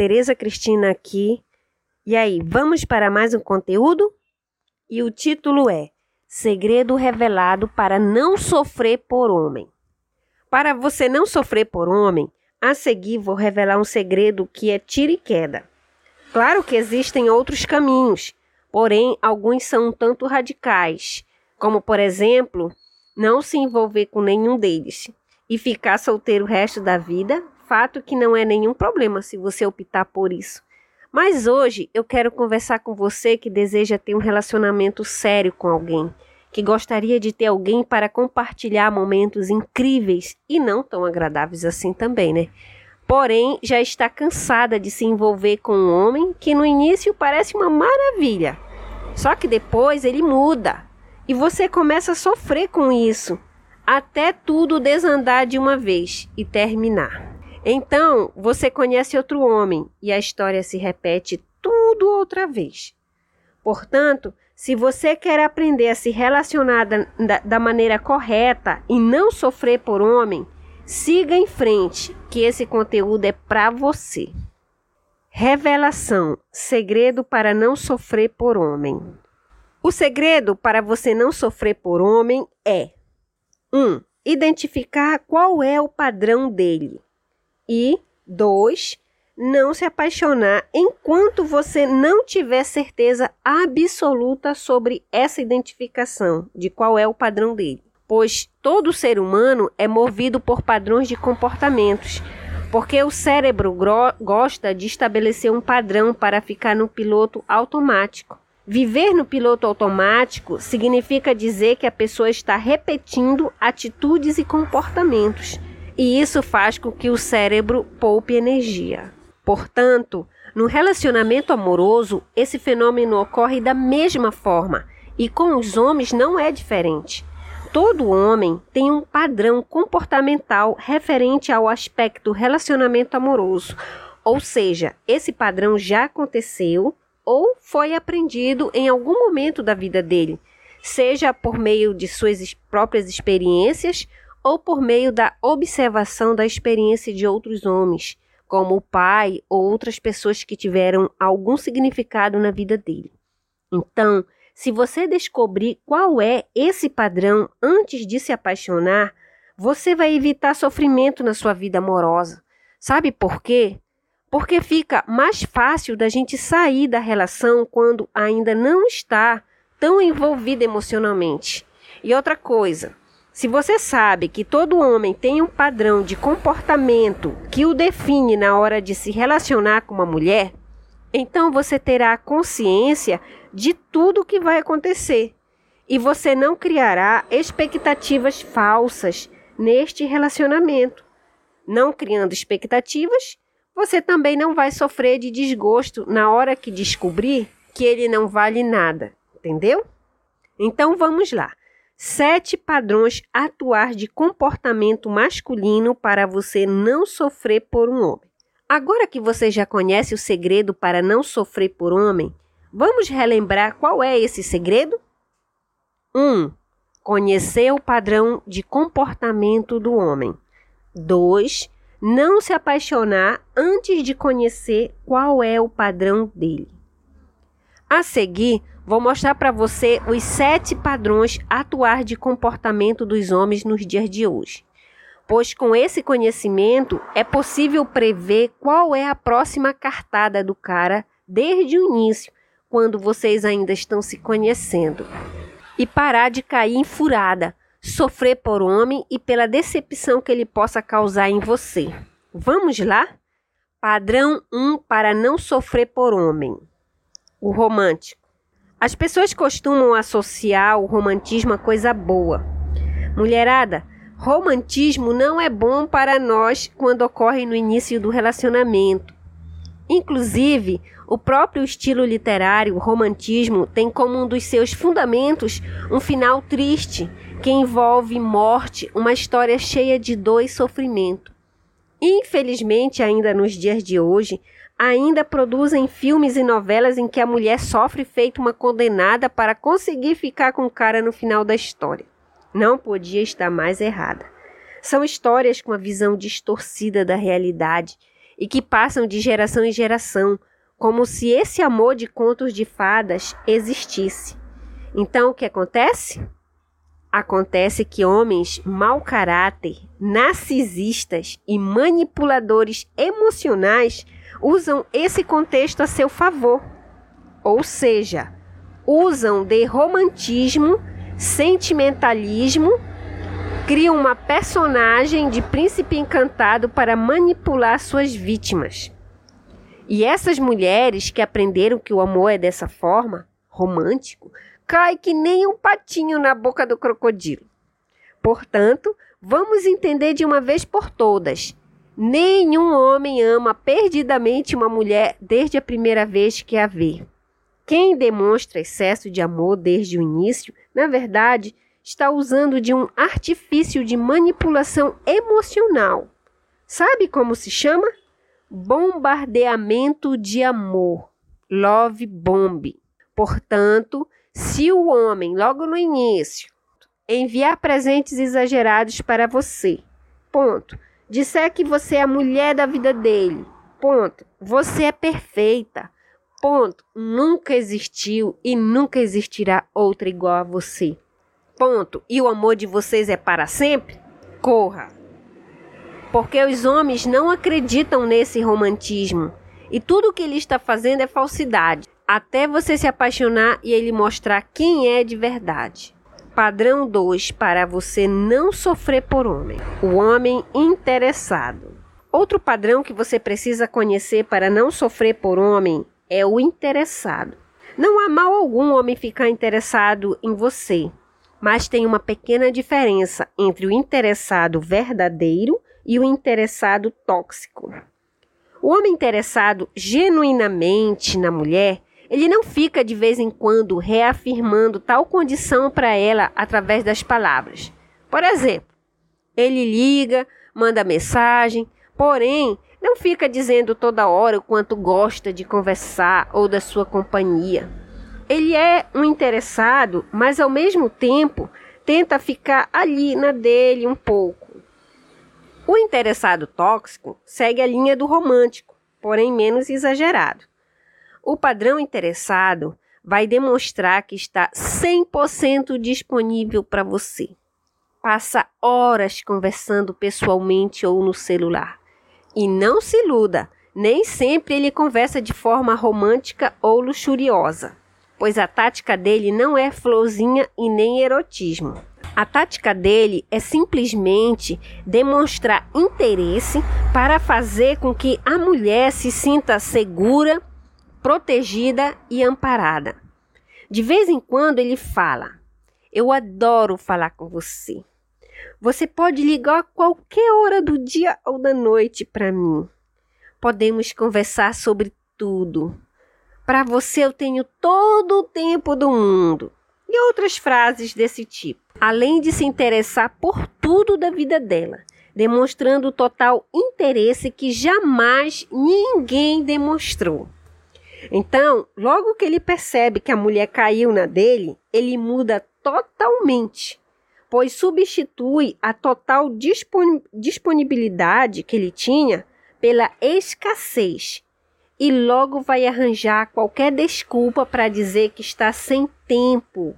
Tereza Cristina aqui. E aí, vamos para mais um conteúdo? E o título é Segredo revelado para não sofrer por homem. Para você não sofrer por homem, a seguir vou revelar um segredo que é tira e queda. Claro que existem outros caminhos, porém alguns são um tanto radicais, como por exemplo, não se envolver com nenhum deles e ficar solteiro o resto da vida, fato que não é nenhum problema se você optar por isso. Mas hoje eu quero conversar com você que deseja ter um relacionamento sério com alguém, que gostaria de ter alguém para compartilhar momentos incríveis e não tão agradáveis assim também, né? Porém, já está cansada de se envolver com um homem que no início parece uma maravilha. Só que depois ele muda e você começa a sofrer com isso até tudo desandar de uma vez e terminar. Então, você conhece outro homem e a história se repete tudo outra vez. Portanto, se você quer aprender a se relacionar da, da, maneira correta e não sofrer por homem, siga em frente, que esse conteúdo é para você. Revelação: segredo para não sofrer por homem. O segredo para você não sofrer por homem é 1. identificar qual é o padrão dele. E 2. Não se apaixonar enquanto você não tiver certeza absoluta sobre essa identificação de qual é o padrão dele. Pois todo ser humano é movido por padrões de comportamentos, porque o cérebro gosta de estabelecer um padrão para ficar no piloto automático. Viver no piloto automático significa dizer que a pessoa está repetindo atitudes e comportamentos, e isso faz com que o cérebro poupe energia. Portanto, no relacionamento amoroso, esse fenômeno ocorre da mesma forma, e com os homens não é diferente. Todo homem tem um padrão comportamental referente ao aspecto relacionamento amoroso, ou seja, esse padrão já aconteceu ou foi aprendido em algum momento da vida dele, seja por meio de suas próprias experiências ou por meio da observação da experiência de outros homens, como o pai ou outras pessoas que tiveram algum significado na vida dele. Então, se você descobrir qual é esse padrão antes de se apaixonar, você vai evitar sofrimento na sua vida amorosa. Sabe por quê? porque fica mais fácil da gente sair da relação quando ainda não está tão envolvida emocionalmente. E outra coisa, se você sabe que todo homem tem um padrão de comportamento que o define na hora de se relacionar com uma mulher, então você terá consciência de tudo o que vai acontecer e você não criará expectativas falsas neste relacionamento. Não criando expectativas, você também não vai sofrer de desgosto na hora que descobrir que ele não vale nada, entendeu? Então vamos lá. Sete padrões atuais de comportamento masculino para você não sofrer por um homem. Agora que você já conhece o segredo para não sofrer por homem, vamos relembrar qual é esse segredo? 1. Um, conhecer o padrão de comportamento do homem. 2 não se apaixonar antes de conhecer qual é o padrão dele. A seguir, vou mostrar para você os sete padrões atuais de comportamento dos homens nos dias de hoje. Pois com esse conhecimento é possível prever qual é a próxima cartada do cara desde o início, quando vocês ainda estão se conhecendo. E parar de cair em furada, sofrer por homem e pela decepção que ele possa causar em você. Vamos lá? Padrão 1 para não sofrer por homem. O romântico. As pessoas costumam associar o romantismo a coisa boa. Mulherada, romantismo não é bom para nós quando ocorre no início do relacionamento. Inclusive, o próprio estilo literário, o romantismo, tem como um dos seus fundamentos um final triste que envolve morte, uma história cheia de dor e sofrimento. Infelizmente, ainda nos dias de hoje, ainda produzem filmes e novelas em que a mulher sofre feito uma condenada para conseguir ficar com o cara no final da história. Não podia estar mais errada. São histórias com a visão distorcida da realidade e que passam de geração em geração, como se esse amor de contos de fadas existisse. Então o que acontece? Acontece que homens mau caráter, narcisistas e manipuladores emocionais usam esse contexto a seu favor. Ou seja, usam de romantismo, sentimentalismo, criam uma personagem de príncipe encantado para manipular suas vítimas. E essas mulheres que aprenderam que o amor é dessa forma, romântico, cai que nem um patinho na boca do crocodilo. Portanto, vamos entender de uma vez por todas: nenhum homem ama perdidamente uma mulher desde a primeira vez que a vê. Quem demonstra excesso de amor desde o início, na verdade, está usando de um artifício de manipulação emocional. Sabe como se chama? Bombardeamento de amor. Love bomb. Portanto, se o homem, logo no início, enviar presentes exagerados para você, ponto. Disser que você é a mulher da vida dele, ponto. Você é perfeita, ponto. Nunca existiu e nunca existirá outra igual a você, ponto. E o amor de vocês é para sempre? Corra. Porque os homens não acreditam nesse romantismo. E tudo o que ele está fazendo é falsidade até você se apaixonar e ele mostrar quem é de verdade. Padrão 2 para você não sofrer por homem. O homem interessado. Outro padrão que você precisa conhecer para não sofrer por homem é o interessado. Não há mal algum homem ficar interessado em você, mas tem uma pequena diferença entre o interessado verdadeiro e o interessado tóxico. O homem interessado genuinamente na mulher ele não fica de vez em quando reafirmando tal condição para ela através das palavras. Por exemplo, ele liga, manda mensagem, porém não fica dizendo toda hora o quanto gosta de conversar ou da sua companhia. Ele é um interessado, mas ao mesmo tempo tenta ficar ali na dele um pouco. O interessado tóxico segue a linha do romântico, porém menos exagerado. O padrão interessado vai demonstrar que está 100% disponível para você. Passa horas conversando pessoalmente ou no celular. E não se iluda, nem sempre ele conversa de forma romântica ou luxuriosa, pois a tática dele não é florzinha e nem erotismo. A tática dele é simplesmente demonstrar interesse para fazer com que a mulher se sinta segura protegida e amparada. De vez em quando ele fala: Eu adoro falar com você. Você pode ligar a qualquer hora do dia ou da noite para mim. Podemos conversar sobre tudo. Para você eu tenho todo o tempo do mundo. E outras frases desse tipo. Além de se interessar por tudo da vida dela, demonstrando total interesse que jamais ninguém demonstrou. Então, logo que ele percebe que a mulher caiu na dele, ele muda totalmente, pois substitui a total disponibilidade que ele tinha pela escassez e logo vai arranjar qualquer desculpa para dizer que está sem tempo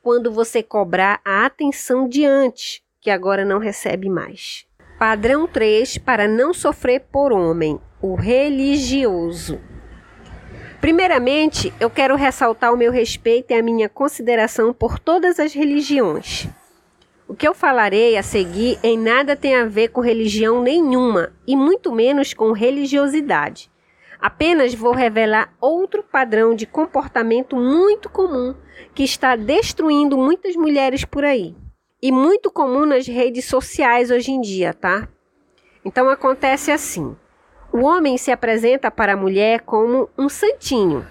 quando você cobrar a atenção de antes, que agora não recebe mais. Padrão 3 para não sofrer por homem, o religioso. Primeiramente, eu quero ressaltar o meu respeito e a minha consideração por todas as religiões. O que eu falarei a seguir em nada tem a ver com religião nenhuma e muito menos com religiosidade. Apenas vou revelar outro padrão de comportamento muito comum que está destruindo muitas mulheres por aí. E muito comum nas redes sociais hoje em dia, tá? Então acontece assim. O homem se apresenta para a mulher como um santinho.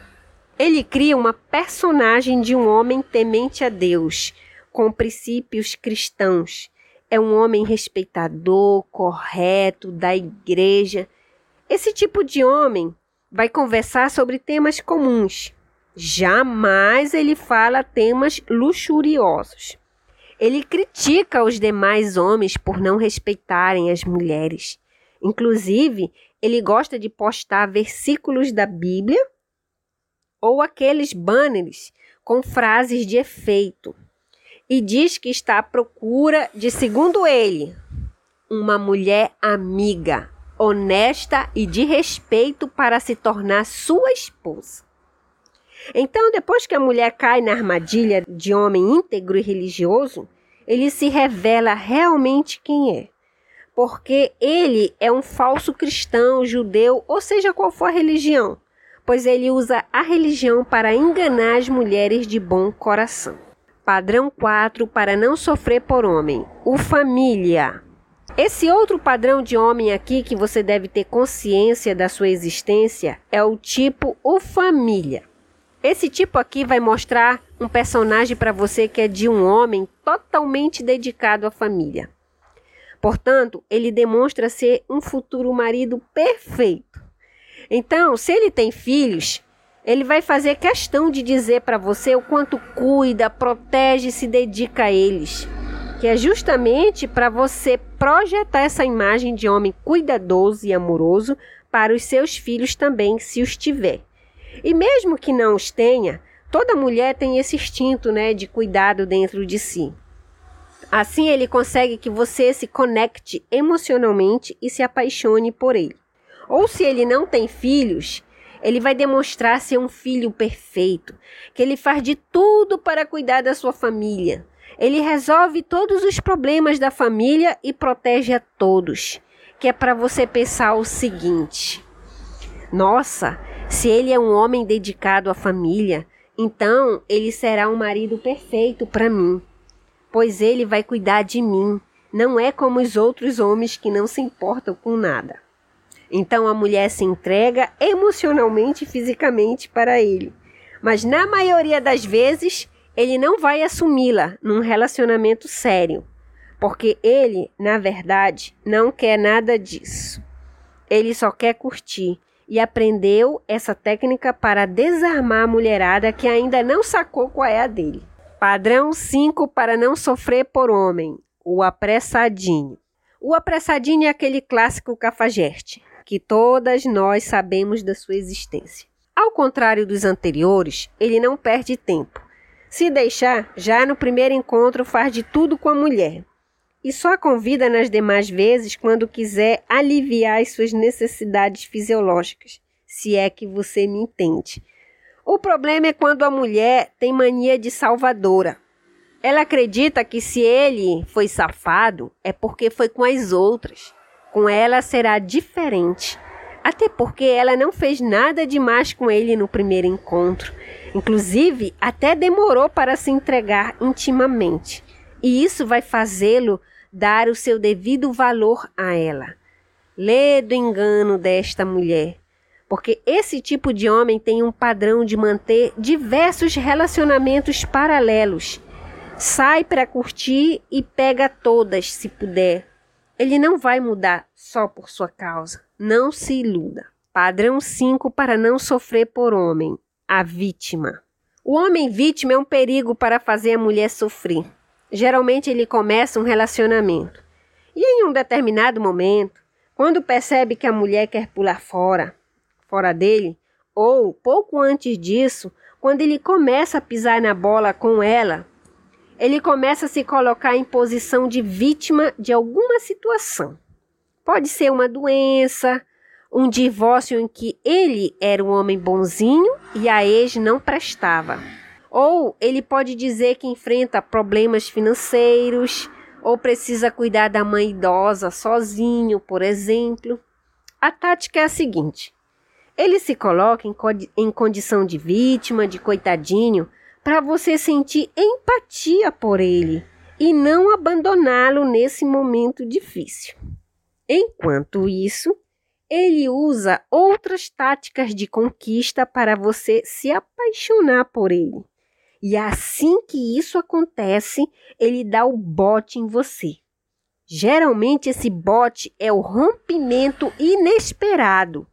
Ele cria uma personagem de um homem temente a Deus, com princípios cristãos. É um homem respeitador, correto, da igreja. Esse tipo de homem vai conversar sobre temas comuns. Jamais ele fala temas luxuriosos. Ele critica os demais homens por não respeitarem as mulheres. Inclusive, ele gosta de postar versículos da Bíblia ou aqueles banners com frases de efeito e diz que está à procura de, segundo ele, uma mulher amiga, honesta e de respeito para se tornar sua esposa. Então, depois que a mulher cai na armadilha de homem íntegro e religioso, ele se revela realmente quem é. Porque ele é um falso cristão, judeu, ou seja qual for a religião, pois ele usa a religião para enganar as mulheres de bom coração. Padrão 4 para não sofrer por homem. O família. Esse outro padrão de homem aqui que você deve ter consciência da sua existência é o tipo o família. Esse tipo aqui vai mostrar um personagem para você que é de um homem totalmente dedicado à família. Portanto, ele demonstra ser um futuro marido perfeito. Então, se ele tem filhos, ele vai fazer questão de dizer para você o quanto cuida, protege e se dedica a eles. Que é justamente para você projetar essa imagem de homem cuidadoso e amoroso para os seus filhos também, se os tiver. E mesmo que não os tenha, toda mulher tem esse instinto, né, de cuidado dentro de si. Assim ele consegue que você se conecte emocionalmente e se apaixone por ele. Ou se ele não tem filhos, ele vai demonstrar ser um filho perfeito, que ele faz de tudo para cuidar da sua família. Ele resolve todos os problemas da família e protege a todos. Que é para você pensar o seguinte: nossa, se ele é um homem dedicado à família, então ele será um marido perfeito para mim, pois ele vai cuidar de mim. Não é como os outros homens que não se importam com nada. Então a mulher se entrega emocionalmente e fisicamente para ele. Mas na maioria das vezes, ele não vai assumi-la num relacionamento sério, porque ele, na verdade, não quer nada disso. Ele só quer curtir e aprendeu essa técnica para desarmar a mulherada que ainda não sacou qual é a dele. Padrão 5 para não sofrer por homem: o apressadinho. O apressadinho é aquele clássico cafajeste, que todas nós sabemos da sua existência. Ao contrário dos anteriores, ele não perde tempo. Se deixar, já no primeiro encontro faz de tudo com a mulher, e só convida nas demais vezes quando quiser aliviar as suas necessidades fisiológicas, se é que você me entende. O problema é quando a mulher tem mania de salvadora. Ela acredita que se ele foi safado é porque foi com as outras. Com ela será diferente. Até porque ela não fez nada demais com ele no primeiro encontro. Inclusive, até demorou para se entregar intimamente. E isso vai fazê-lo dar o seu devido valor a ela. Lê do engano desta mulher, porque esse tipo de homem tem um padrão de manter diversos relacionamentos paralelos. Sai para curtir e pega todas, se puder. Ele não vai mudar só por sua causa. Não se iluda. Padrão 5 para não sofrer por homem: a vítima. O homem vítima é um perigo para fazer a mulher sofrer. Geralmente ele começa um relacionamento. E em um determinado momento, quando percebe que a mulher quer pular fora, fora dele, ou pouco antes disso, quando ele começa a pisar na bola com ela, ele começa a se colocar em posição de vítima de alguma situação. Pode ser uma doença, um divórcio em que ele era um homem bonzinho e a ex não prestava. Ou ele pode dizer que enfrenta problemas financeiros, ou precisa cuidar da mãe idosa sozinho, por exemplo. A tática é a seguinte: ele se coloca em, em condição de vítima, de coitadinho, para você sentir empatia por ele e não abandoná-lo nesse momento difícil. Enquanto isso, ele usa outras táticas de conquista para você se apaixonar por ele. E assim que isso acontece, ele dá o bote em você. Geralmente esse bote é o rompimento inesperado.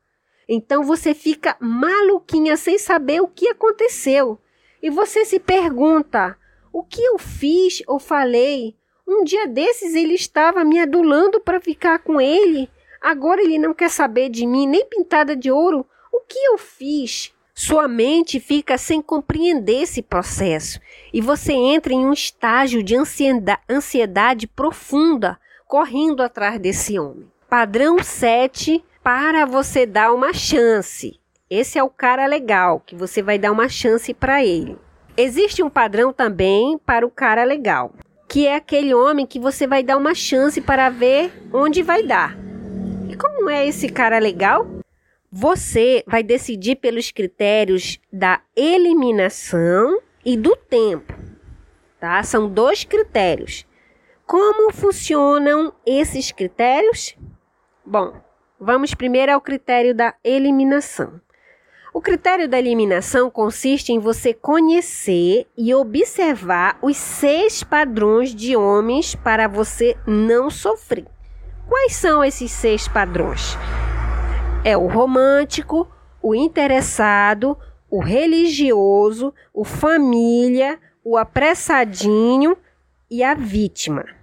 Então você fica maluquinha sem saber o que aconteceu. E você se pergunta: o que eu fiz ou falei? Um dia desses ele estava me adulando para ficar com ele. Agora ele não quer saber de mim, nem pintada de ouro. O que eu fiz? Sua mente fica sem compreender esse processo e você entra em um estágio de ansiedade, profunda, correndo atrás desse homem. Padrão 7 para você dar uma chance. Esse é o cara legal, que você vai dar uma chance para ele. Existe um padrão também para o cara legal, que é aquele homem que você vai dar uma chance para ver onde vai dar. E como é esse cara legal? Você vai decidir pelos critérios da eliminação e do tempo, tá? São dois critérios. Como funcionam esses critérios? Bom, vamos primeiro ao critério da eliminação. O critério da eliminação consiste em você conhecer e observar os seis padrões de homens para você não sofrer. Quais são esses seis padrões? É o romântico, o interessado, o religioso, o família, o apressadinho e a vítima.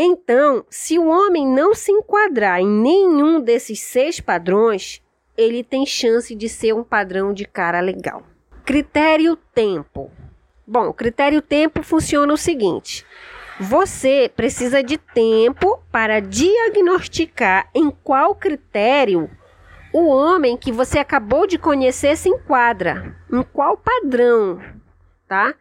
Então, se o homem não se enquadrar em nenhum desses seis padrões, ele tem chance de ser um padrão de cara legal. Critério tempo. Bom, critério tempo funciona o seguinte: você precisa de tempo para diagnosticar em qual critério o homem que você acabou de conhecer se enquadra, em qual padrão, tá?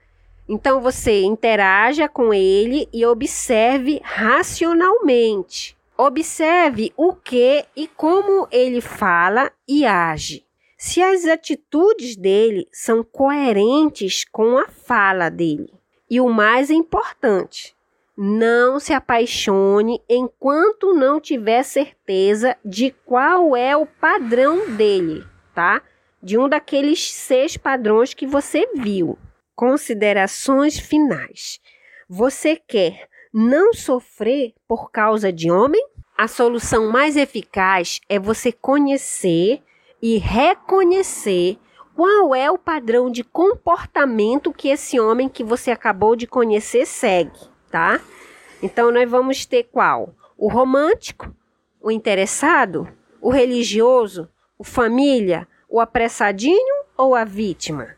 Então você interaja com ele e observe racionalmente. Observe o que e como ele fala e age. Se as atitudes dele são coerentes com a fala dele. E o mais importante, não se apaixone enquanto não tiver certeza de qual é o padrão dele, tá? De um daqueles seis padrões que você viu. Considerações finais. Você quer não sofrer por causa de homem? A solução mais eficaz é você conhecer e reconhecer qual é o padrão de comportamento que esse homem que você acabou de conhecer segue, tá? Então nós vamos ter qual? O romântico, o interessado, o religioso, o família, o apressadinho ou a vítima?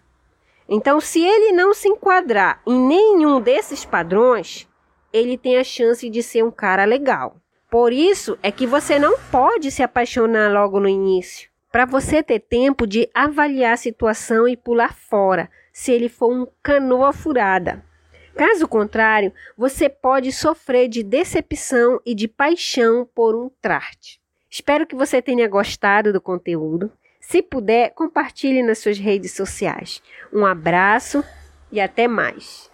Então, se ele não se enquadrar em nenhum desses padrões, ele tem a chance de ser um cara legal. Por isso é que você não pode se apaixonar logo no início, para você ter tempo de avaliar a situação e pular fora, se ele for um canoa furada. Caso contrário, você pode sofrer de decepção e de paixão por um trate. Espero que você tenha gostado do conteúdo. Se puder, compartilhe nas suas redes sociais. Um abraço e até mais.